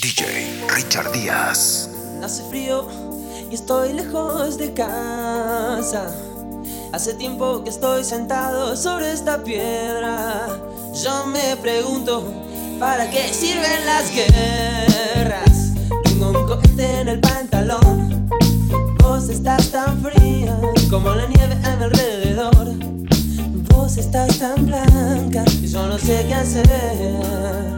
DJ Richard Díaz. Hace frío y estoy lejos de casa. Hace tiempo que estoy sentado sobre esta piedra. Yo me pregunto, ¿para qué sirven las guerras? Tengo un cohete en el pantalón. Vos estás tan fría como la nieve a mi alrededor. Vos estás tan blanca y yo no sé qué hacer.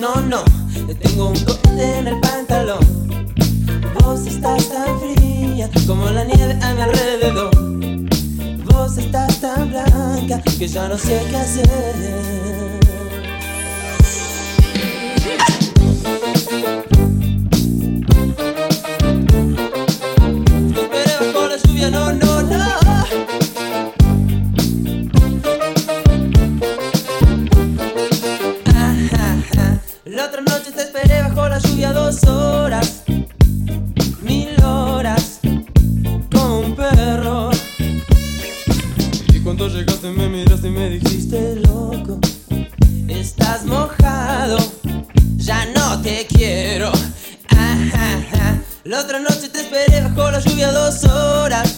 no, no, tengo un cohete en el pantalón. Vos estás tan fría como la nieve a mi alrededor. Vos estás tan blanca que ya no sé qué hacer. Bajo la lluvia dos horas,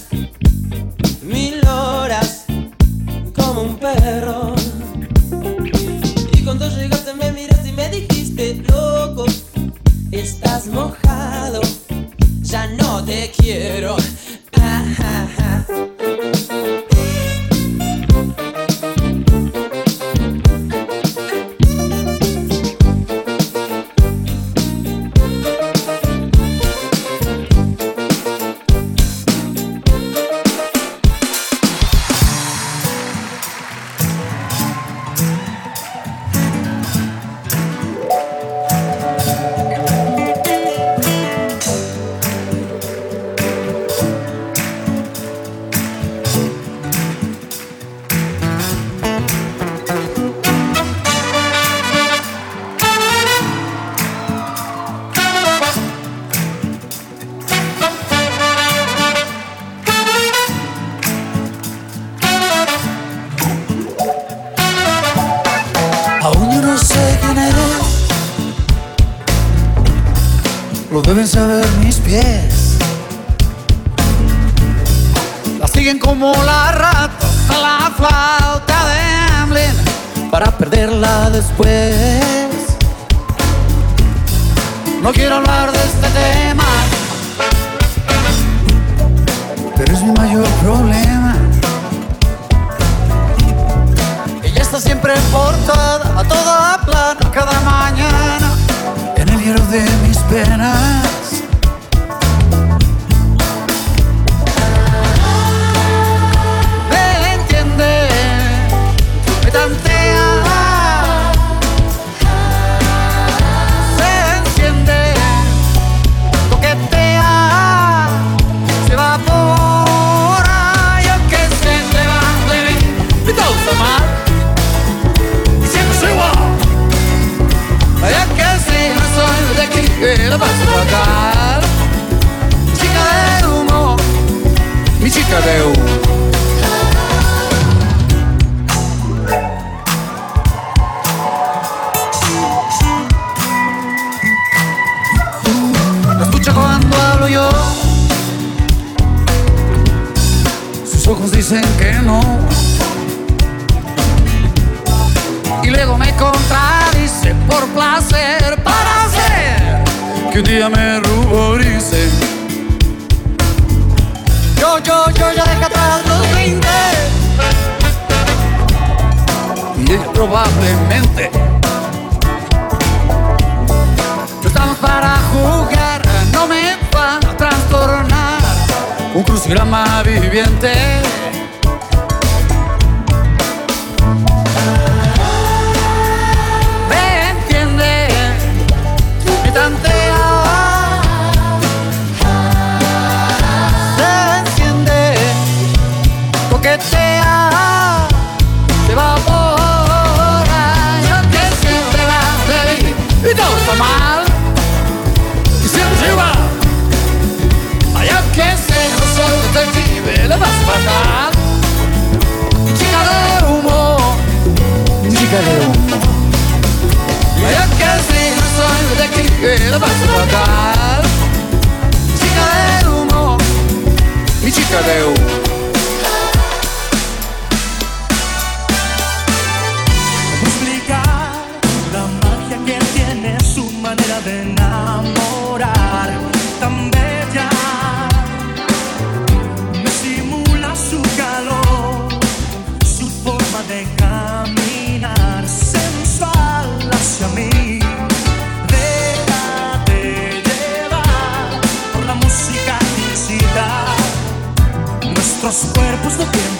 manera de enamorar tan bella. Me simula su calor, su forma de caminar sensual hacia mí. Déjate llevar por la música musicalicidad. Nuestros cuerpos no tienen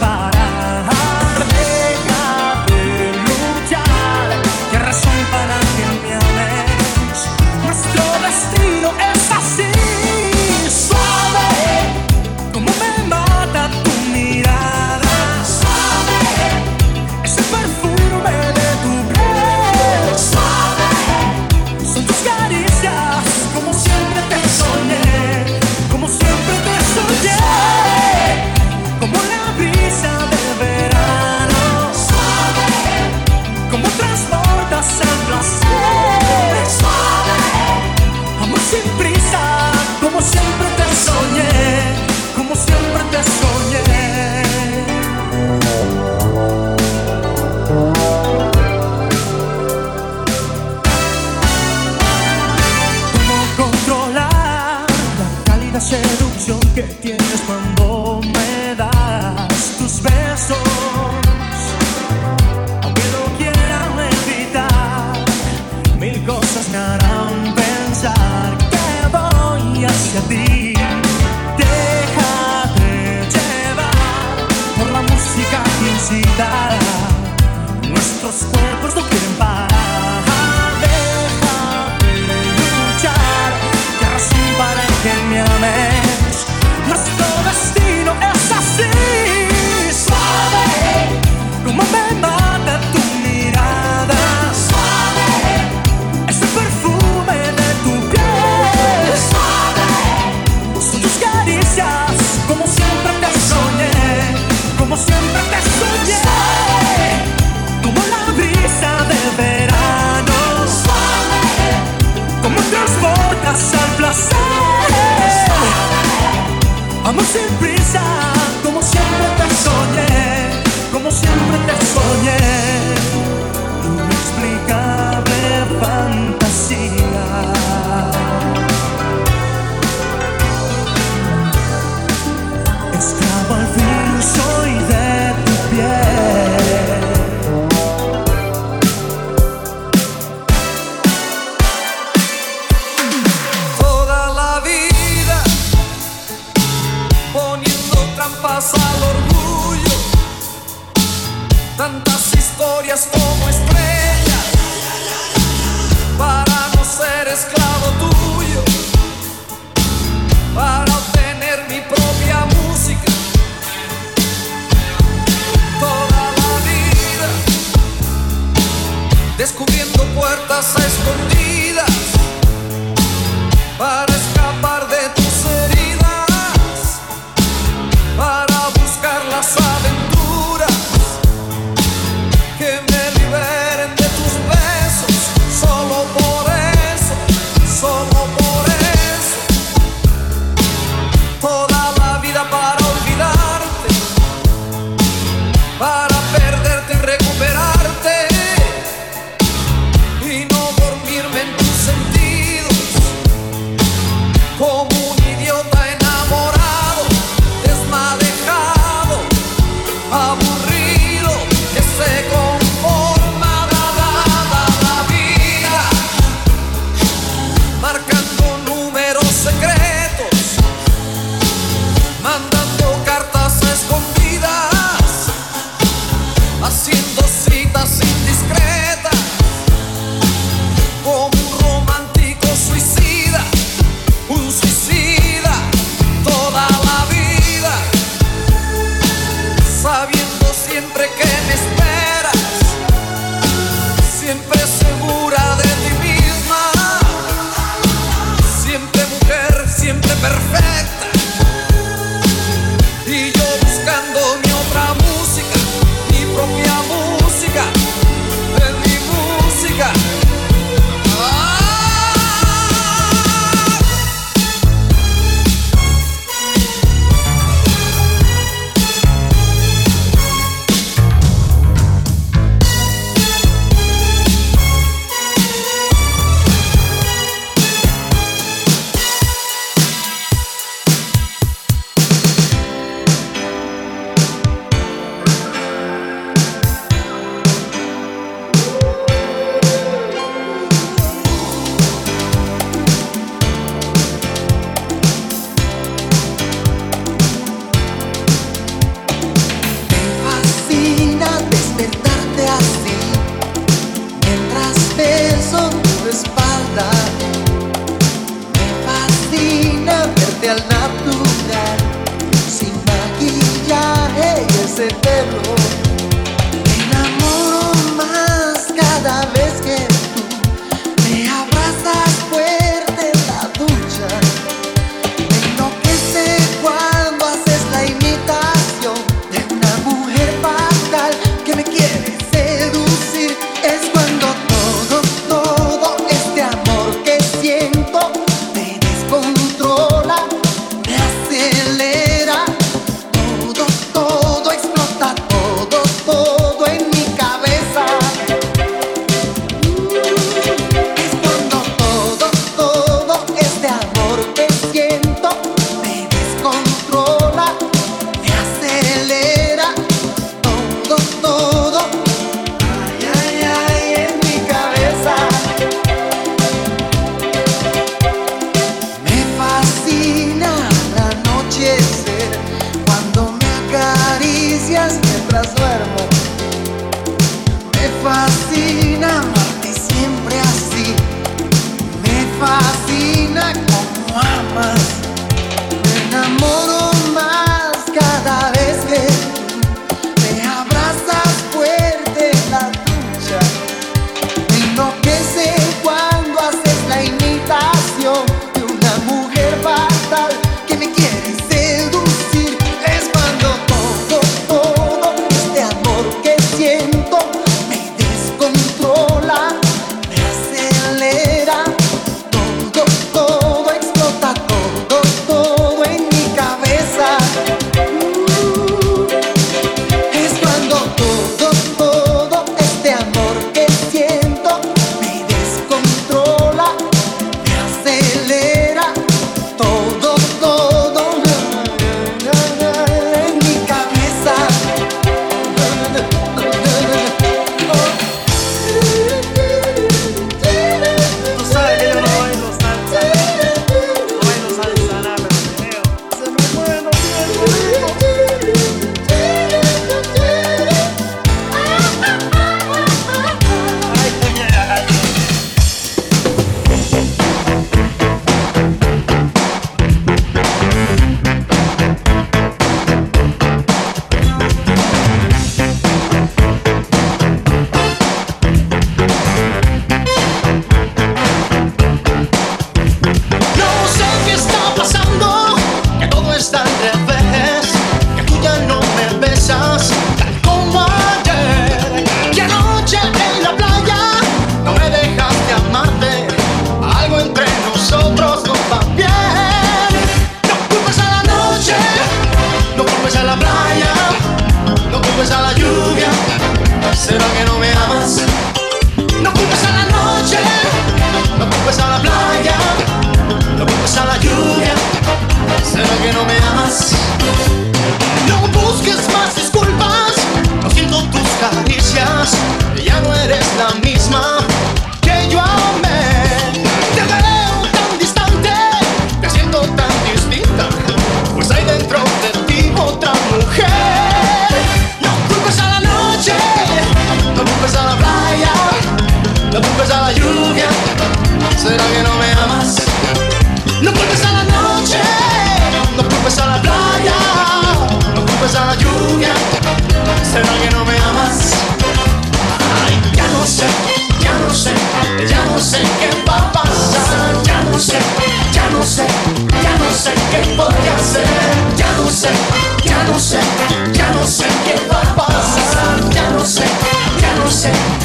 qué podría ser. Ya no sé, ya no sé, ya no sé qué va a pasar. Ya no sé, ya no sé.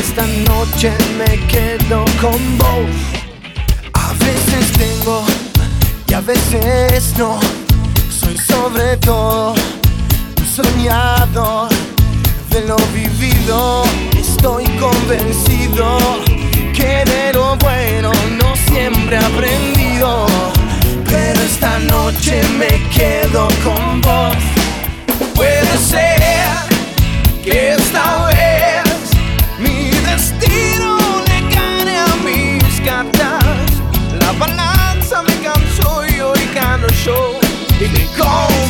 Esta noche me quedo con vos. A veces tengo y a veces no. Soy sobre todo un soñador de lo vivido. Estoy convencido que de lo bueno no siempre he aprendido. Pero esta noche me quedo con vos. Puede ser que esta vez Y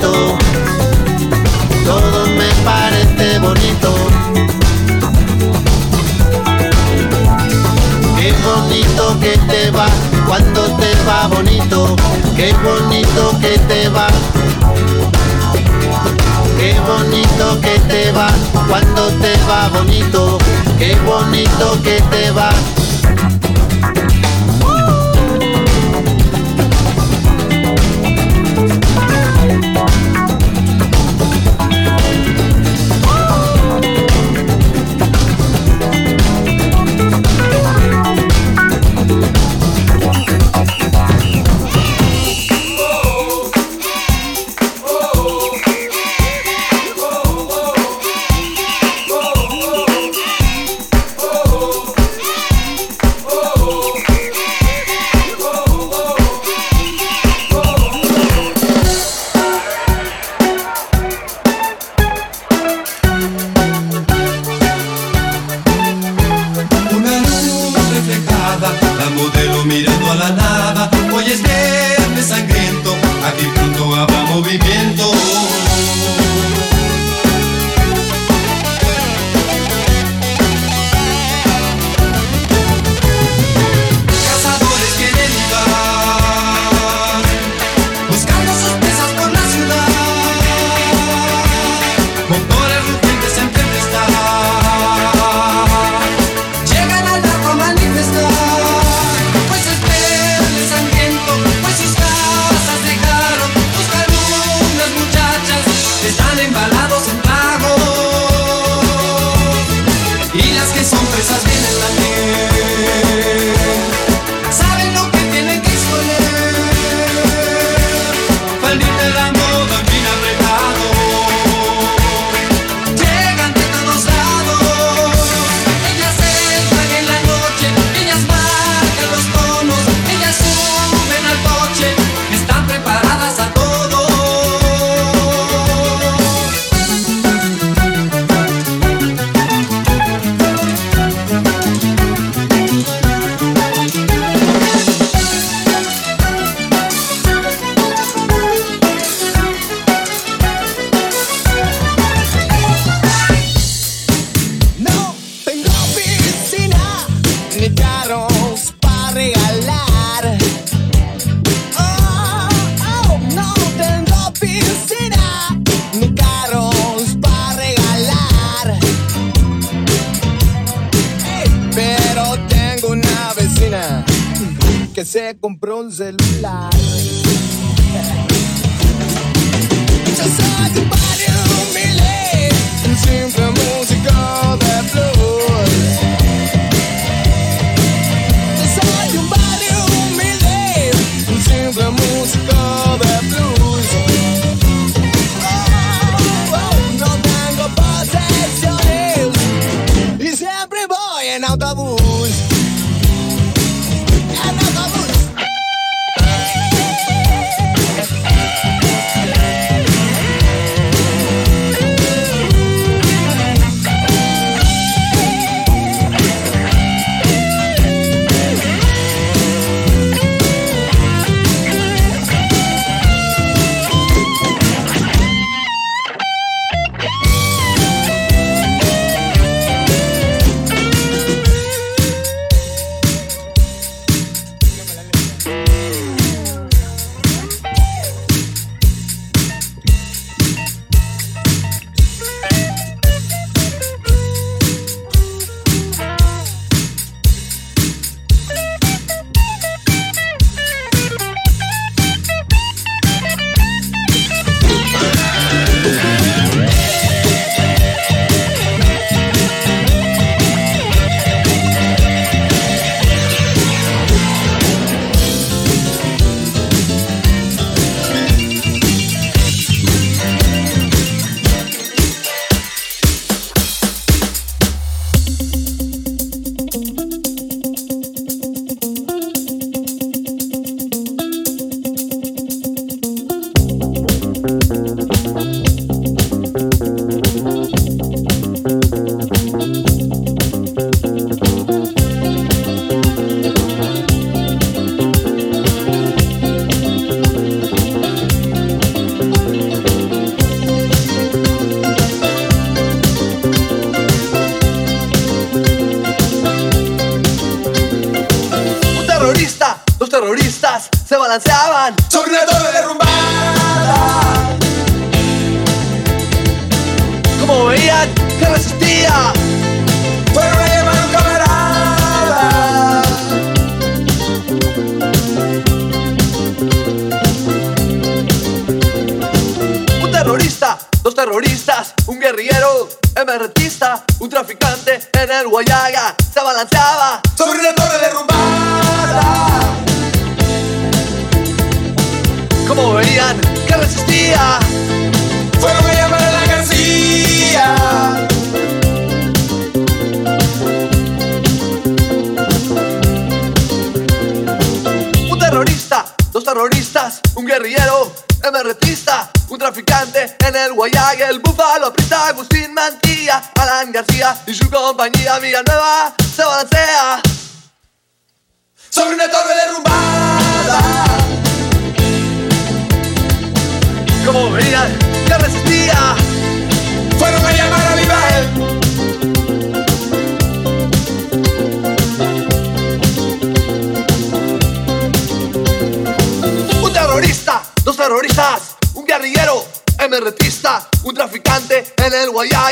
Todo me parece bonito. Qué bonito que te va cuando te va bonito, qué bonito que te va. Qué bonito que te va cuando te va bonito, qué bonito que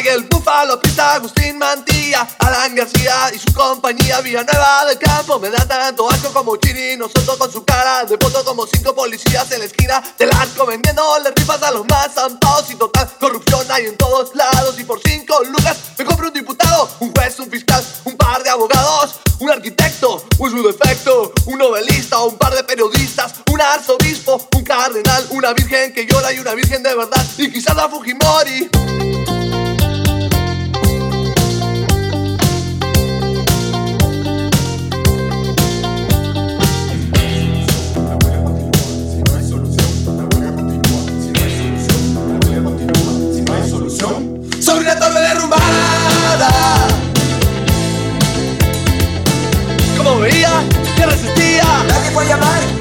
Guayaga, el búfalo, pista, Agustín Mantilla, Alan García y su compañía Villanueva del Campo. Me da tanto asco como Chiri, nosotros con su cara de foto como cinco policías en la esquina del arco vendiendo las rifas a los más zampados y total corrupción hay en todos lados. Y por cinco lucas me compro un diputado, un juez, un fiscal, un par de abogados, un arquitecto, un su defecto, un novelista, un par de periodistas, un arzobispo, un cardenal, una virgen que llora y una virgen de verdad, y quizás la Fujimori. Olha mais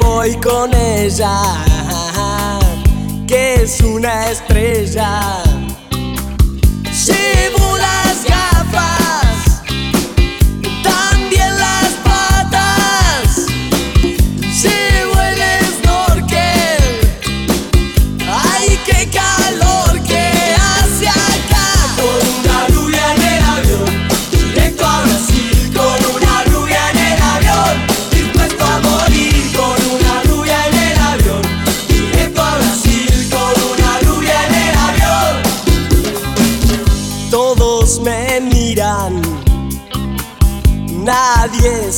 voy con ella, que es una estrella.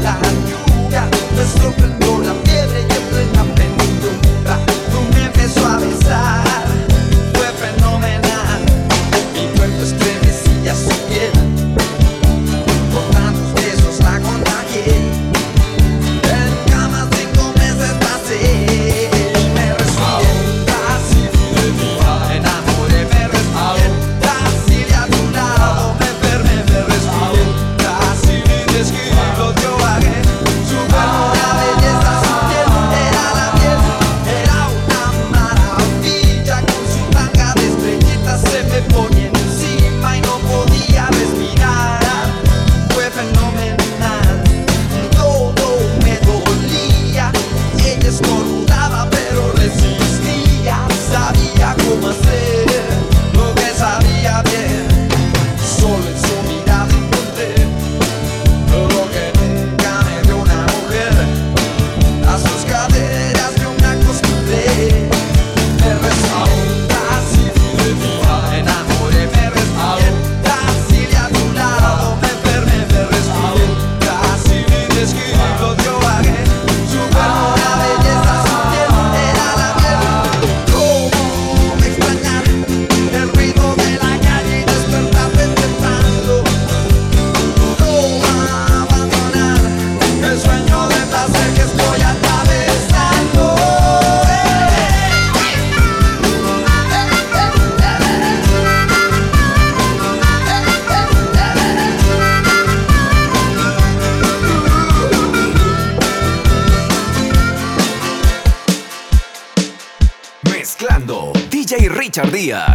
Mojó Díaz.